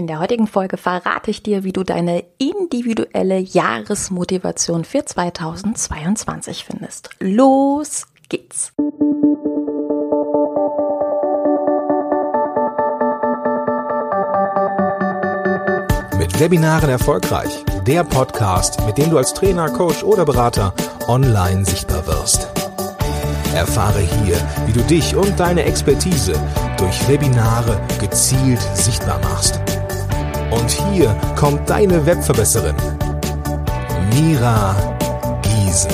In der heutigen Folge verrate ich dir, wie du deine individuelle Jahresmotivation für 2022 findest. Los geht's! Mit Webinaren erfolgreich. Der Podcast, mit dem du als Trainer, Coach oder Berater online sichtbar wirst. Erfahre hier, wie du dich und deine Expertise durch Webinare gezielt sichtbar machst. Und hier kommt deine Webverbesserin, Mira Giesen.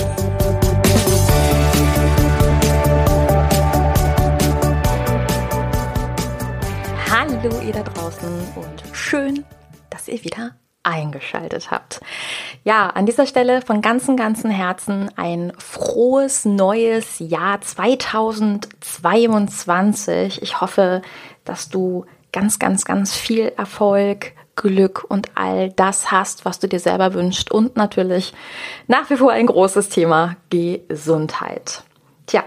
Hallo ihr da draußen und schön, dass ihr wieder eingeschaltet habt. Ja, an dieser Stelle von ganzem, ganzem Herzen ein frohes neues Jahr 2022. Ich hoffe, dass du ganz, ganz, ganz viel Erfolg, Glück und all das hast, was du dir selber wünschst und natürlich nach wie vor ein großes Thema Gesundheit. Tja,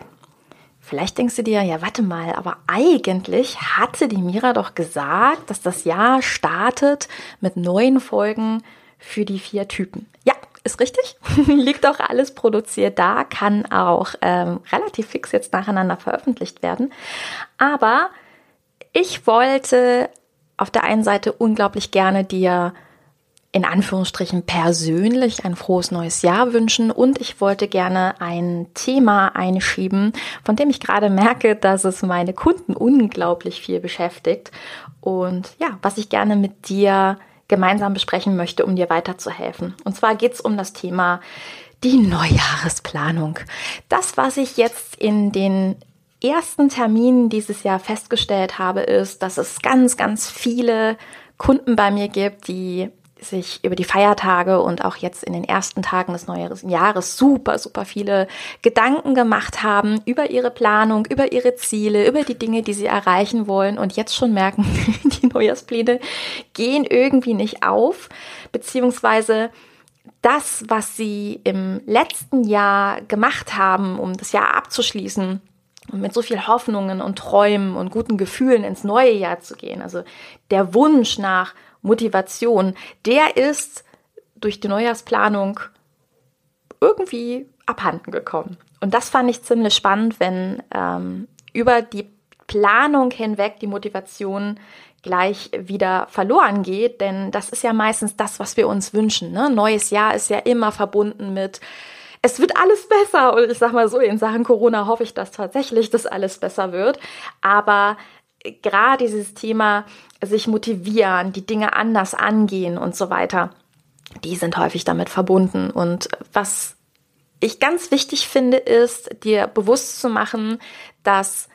Vielleicht denkst du dir, ja, warte mal, aber eigentlich hatte die Mira doch gesagt, dass das Jahr startet mit neuen Folgen für die vier Typen. Ja, ist richtig. Liegt auch alles produziert da, kann auch ähm, relativ fix jetzt nacheinander veröffentlicht werden. Aber ich wollte auf der einen Seite unglaublich gerne dir in Anführungsstrichen persönlich ein frohes neues Jahr wünschen und ich wollte gerne ein Thema einschieben, von dem ich gerade merke, dass es meine Kunden unglaublich viel beschäftigt und ja, was ich gerne mit dir gemeinsam besprechen möchte, um dir weiterzuhelfen. Und zwar geht es um das Thema die Neujahresplanung. Das, was ich jetzt in den ersten Terminen dieses Jahr festgestellt habe, ist, dass es ganz, ganz viele Kunden bei mir gibt, die sich über die Feiertage und auch jetzt in den ersten Tagen des neuen Jahres super, super viele Gedanken gemacht haben über ihre Planung, über ihre Ziele, über die Dinge, die sie erreichen wollen. Und jetzt schon merken, die Neujahrspläne gehen irgendwie nicht auf, beziehungsweise das, was sie im letzten Jahr gemacht haben, um das Jahr abzuschließen, und mit so viel Hoffnungen und Träumen und guten Gefühlen ins neue Jahr zu gehen. Also der Wunsch nach Motivation, der ist durch die Neujahrsplanung irgendwie abhanden gekommen. Und das fand ich ziemlich spannend, wenn ähm, über die Planung hinweg die Motivation gleich wieder verloren geht, denn das ist ja meistens das, was wir uns wünschen. Ne? Neues Jahr ist ja immer verbunden mit es wird alles besser. Und ich sag mal so, in Sachen Corona hoffe ich, dass tatsächlich das alles besser wird. Aber gerade dieses Thema sich motivieren, die Dinge anders angehen und so weiter, die sind häufig damit verbunden. Und was ich ganz wichtig finde, ist, dir bewusst zu machen, dass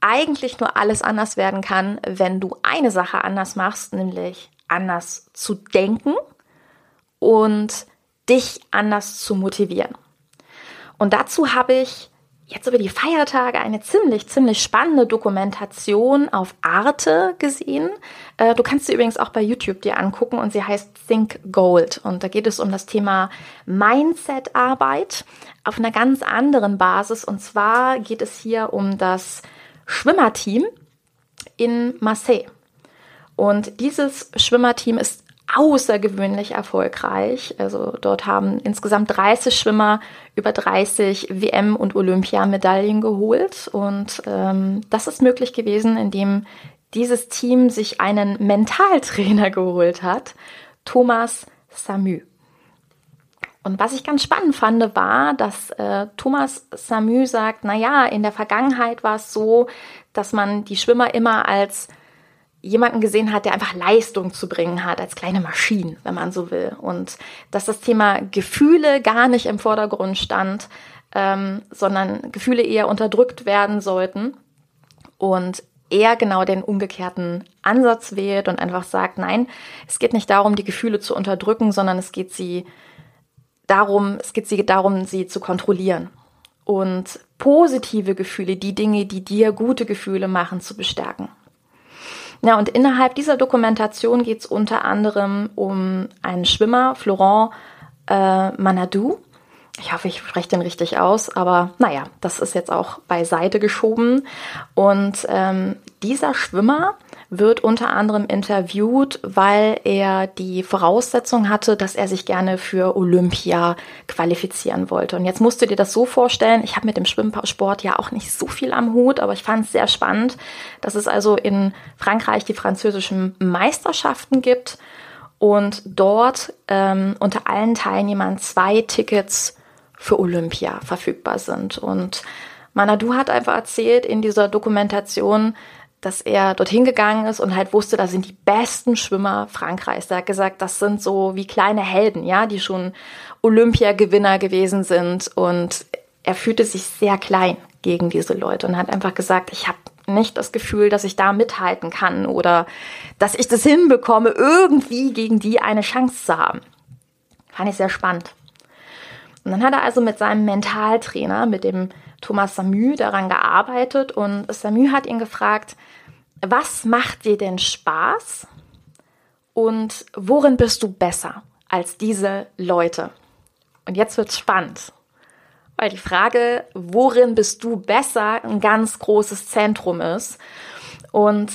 eigentlich nur alles anders werden kann, wenn du eine Sache anders machst, nämlich anders zu denken und dich anders zu motivieren. Und dazu habe ich jetzt über die Feiertage eine ziemlich, ziemlich spannende Dokumentation auf Arte gesehen. Äh, du kannst sie übrigens auch bei YouTube dir angucken und sie heißt Think Gold. Und da geht es um das Thema Mindset-Arbeit auf einer ganz anderen Basis. Und zwar geht es hier um das Schwimmerteam in Marseille. Und dieses Schwimmerteam ist außergewöhnlich erfolgreich. Also dort haben insgesamt 30 Schwimmer über 30 WM- und Olympiamedaillen geholt. Und ähm, das ist möglich gewesen, indem dieses Team sich einen Mentaltrainer geholt hat, Thomas Samü. Und was ich ganz spannend fand, war, dass äh, Thomas Samü sagt, na ja, in der Vergangenheit war es so, dass man die Schwimmer immer als jemanden gesehen hat, der einfach Leistung zu bringen hat, als kleine Maschinen, wenn man so will. Und dass das Thema Gefühle gar nicht im Vordergrund stand, ähm, sondern Gefühle eher unterdrückt werden sollten. Und er genau den umgekehrten Ansatz wählt und einfach sagt, nein, es geht nicht darum, die Gefühle zu unterdrücken, sondern es geht sie darum, es geht sie darum, sie zu kontrollieren und positive Gefühle, die Dinge, die dir gute Gefühle machen, zu bestärken. Ja, und innerhalb dieser Dokumentation geht es unter anderem um einen Schwimmer, Florent äh, Manadou. Ich hoffe, ich spreche den richtig aus, aber naja, das ist jetzt auch beiseite geschoben. Und ähm, dieser Schwimmer wird unter anderem interviewt, weil er die Voraussetzung hatte, dass er sich gerne für Olympia qualifizieren wollte. Und jetzt musst du dir das so vorstellen, ich habe mit dem Schwimmsport ja auch nicht so viel am Hut, aber ich fand es sehr spannend, dass es also in Frankreich die französischen Meisterschaften gibt und dort ähm, unter allen Teilnehmern zwei Tickets für Olympia verfügbar sind. Und Manadu hat einfach erzählt in dieser Dokumentation, dass er dorthin gegangen ist und halt wusste, da sind die besten Schwimmer Frankreichs. Er hat gesagt, das sind so wie kleine Helden, ja, die schon Olympiagewinner gewesen sind und er fühlte sich sehr klein gegen diese Leute und hat einfach gesagt, ich habe nicht das Gefühl, dass ich da mithalten kann oder dass ich das hinbekomme, irgendwie gegen die eine Chance zu haben. Fand ich sehr spannend. Und dann hat er also mit seinem Mentaltrainer, mit dem Thomas Samü, daran gearbeitet und Samü hat ihn gefragt, was macht dir denn Spaß und worin bist du besser als diese Leute? Und jetzt wird's spannend, weil die Frage, worin bist du besser, ein ganz großes Zentrum ist. Und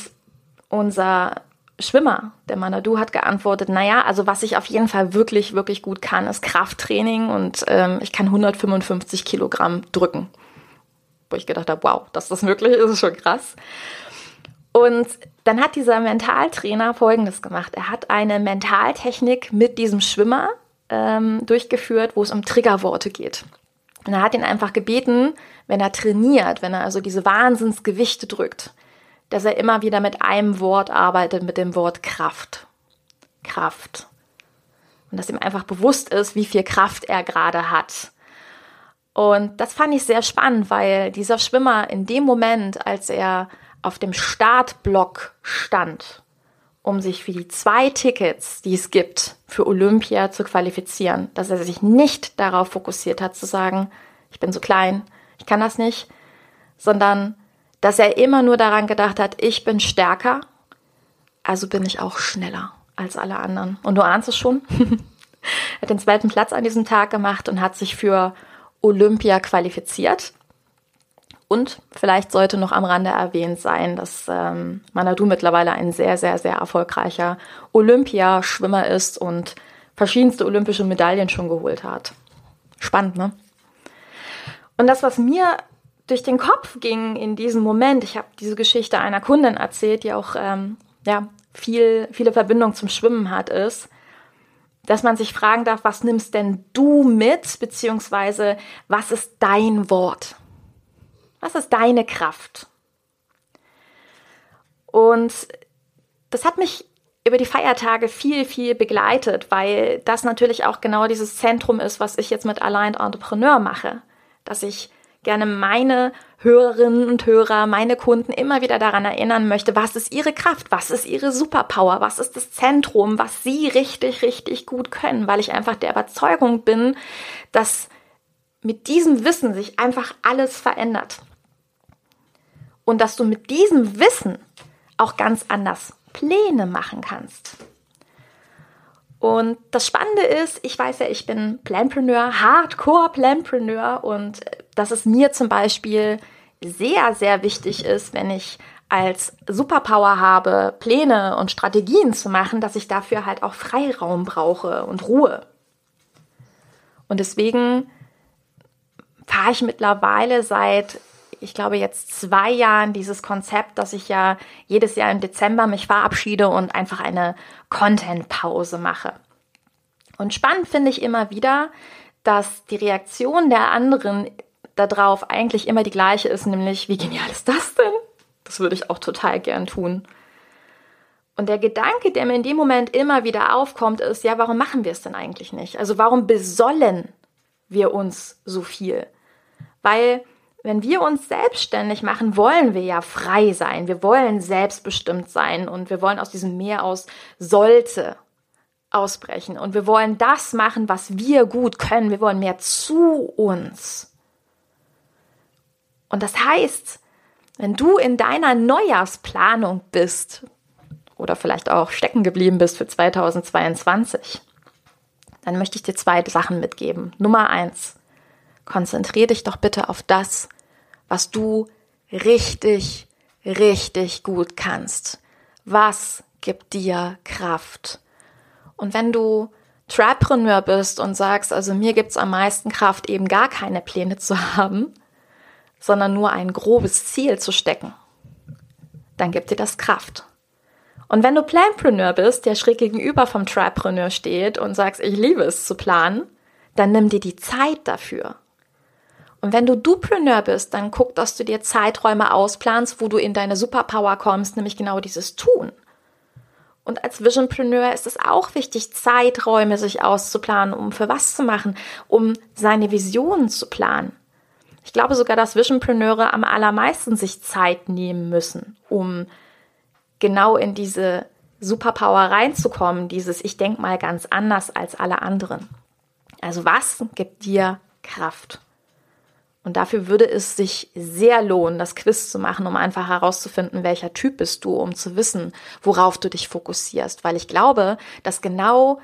unser Schwimmer, der Manadu, hat geantwortet, naja, also was ich auf jeden Fall wirklich, wirklich gut kann, ist Krafttraining und ähm, ich kann 155 Kilogramm drücken. Wo ich gedacht habe, wow, dass das möglich ist, ist schon krass. Und dann hat dieser Mentaltrainer Folgendes gemacht. Er hat eine Mentaltechnik mit diesem Schwimmer ähm, durchgeführt, wo es um Triggerworte geht. Und er hat ihn einfach gebeten, wenn er trainiert, wenn er also diese Wahnsinnsgewichte drückt, dass er immer wieder mit einem Wort arbeitet, mit dem Wort Kraft. Kraft. Und dass ihm einfach bewusst ist, wie viel Kraft er gerade hat. Und das fand ich sehr spannend, weil dieser Schwimmer in dem Moment, als er auf dem Startblock stand, um sich für die zwei Tickets, die es gibt, für Olympia zu qualifizieren, dass er sich nicht darauf fokussiert hat zu sagen, ich bin so klein, ich kann das nicht, sondern dass er immer nur daran gedacht hat, ich bin stärker, also bin ich auch schneller als alle anderen. Und du ahnst es schon. er hat den zweiten Platz an diesem Tag gemacht und hat sich für Olympia qualifiziert. Und vielleicht sollte noch am Rande erwähnt sein, dass ähm, Manadu mittlerweile ein sehr, sehr, sehr erfolgreicher Olympiaschwimmer ist und verschiedenste olympische Medaillen schon geholt hat. Spannend, ne? Und das, was mir durch den Kopf ging in diesem Moment, ich habe diese Geschichte einer Kundin erzählt, die auch ähm, ja, viel, viele Verbindungen zum Schwimmen hat, ist, dass man sich fragen darf, was nimmst denn du mit, beziehungsweise was ist dein Wort? Was ist deine Kraft? Und das hat mich über die Feiertage viel, viel begleitet, weil das natürlich auch genau dieses Zentrum ist, was ich jetzt mit Aligned Entrepreneur mache. Dass ich gerne meine Hörerinnen und Hörer, meine Kunden immer wieder daran erinnern möchte, was ist ihre Kraft, was ist ihre Superpower, was ist das Zentrum, was sie richtig, richtig gut können, weil ich einfach der Überzeugung bin, dass mit diesem Wissen sich einfach alles verändert und dass du mit diesem Wissen auch ganz anders Pläne machen kannst. Und das Spannende ist, ich weiß ja, ich bin Planpreneur, Hardcore Planpreneur und dass es mir zum Beispiel sehr, sehr wichtig ist, wenn ich als Superpower habe, Pläne und Strategien zu machen, dass ich dafür halt auch Freiraum brauche und Ruhe. Und deswegen fahre ich mittlerweile seit ich glaube, jetzt zwei Jahren dieses Konzept, dass ich ja jedes Jahr im Dezember mich verabschiede und einfach eine Content-Pause mache. Und spannend finde ich immer wieder, dass die Reaktion der anderen darauf eigentlich immer die gleiche ist, nämlich, wie genial ist das denn? Das würde ich auch total gern tun. Und der Gedanke, der mir in dem Moment immer wieder aufkommt, ist, ja, warum machen wir es denn eigentlich nicht? Also warum besollen wir uns so viel? Weil wenn wir uns selbstständig machen, wollen wir ja frei sein. Wir wollen selbstbestimmt sein und wir wollen aus diesem Meer aus sollte ausbrechen. Und wir wollen das machen, was wir gut können. Wir wollen mehr zu uns. Und das heißt, wenn du in deiner Neujahrsplanung bist oder vielleicht auch stecken geblieben bist für 2022, dann möchte ich dir zwei Sachen mitgeben. Nummer eins, konzentriere dich doch bitte auf das, was du richtig, richtig gut kannst. Was gibt dir Kraft? Und wenn du Trapreneur bist und sagst, also mir gibt's am meisten Kraft, eben gar keine Pläne zu haben, sondern nur ein grobes Ziel zu stecken, dann gibt dir das Kraft. Und wenn du Planpreneur bist, der schräg gegenüber vom Trapreneur steht und sagst, ich liebe es zu planen, dann nimm dir die Zeit dafür. Und wenn du Dupreneur bist, dann guck, dass du dir Zeiträume ausplanst, wo du in deine Superpower kommst, nämlich genau dieses Tun. Und als Visionpreneur ist es auch wichtig, Zeiträume sich auszuplanen, um für was zu machen, um seine Visionen zu planen. Ich glaube sogar, dass Visionpreneure am allermeisten sich Zeit nehmen müssen, um genau in diese Superpower reinzukommen, dieses Ich denke mal ganz anders als alle anderen. Also was gibt dir Kraft? Und dafür würde es sich sehr lohnen, das Quiz zu machen, um einfach herauszufinden, welcher Typ bist du, um zu wissen, worauf du dich fokussierst. Weil ich glaube, dass genau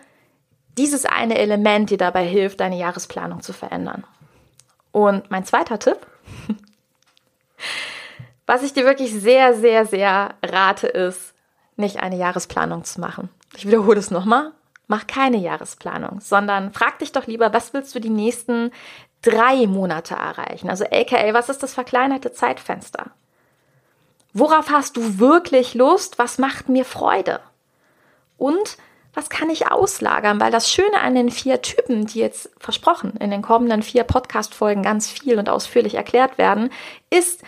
dieses eine Element dir dabei hilft, deine Jahresplanung zu verändern. Und mein zweiter Tipp, was ich dir wirklich sehr, sehr, sehr rate, ist, nicht eine Jahresplanung zu machen. Ich wiederhole es nochmal. Mach keine Jahresplanung, sondern frag dich doch lieber, was willst du die nächsten drei Monate erreichen. Also aka, was ist das verkleinerte Zeitfenster? Worauf hast du wirklich Lust? Was macht mir Freude? Und was kann ich auslagern? Weil das Schöne an den vier Typen, die jetzt versprochen in den kommenden vier Podcast-Folgen ganz viel und ausführlich erklärt werden, ist,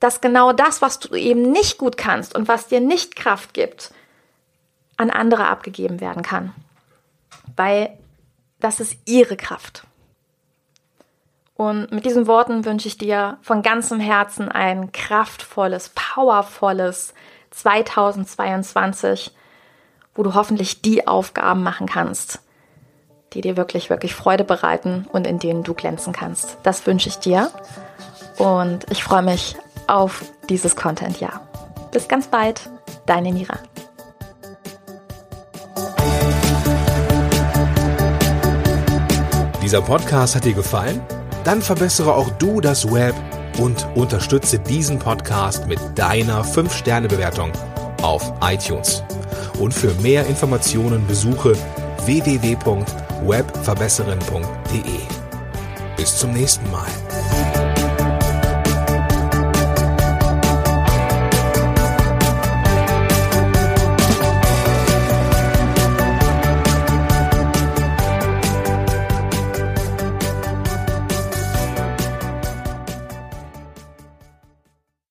dass genau das, was du eben nicht gut kannst und was dir nicht Kraft gibt, an andere abgegeben werden kann. Weil das ist ihre Kraft. Und mit diesen Worten wünsche ich dir von ganzem Herzen ein kraftvolles, powervolles 2022, wo du hoffentlich die Aufgaben machen kannst, die dir wirklich, wirklich Freude bereiten und in denen du glänzen kannst. Das wünsche ich dir und ich freue mich auf dieses Content-Jahr. Bis ganz bald, deine Mira. Dieser Podcast hat dir gefallen? Dann verbessere auch du das Web und unterstütze diesen Podcast mit deiner 5-Sterne-Bewertung auf iTunes. Und für mehr Informationen besuche www.webverbesserin.de. Bis zum nächsten Mal.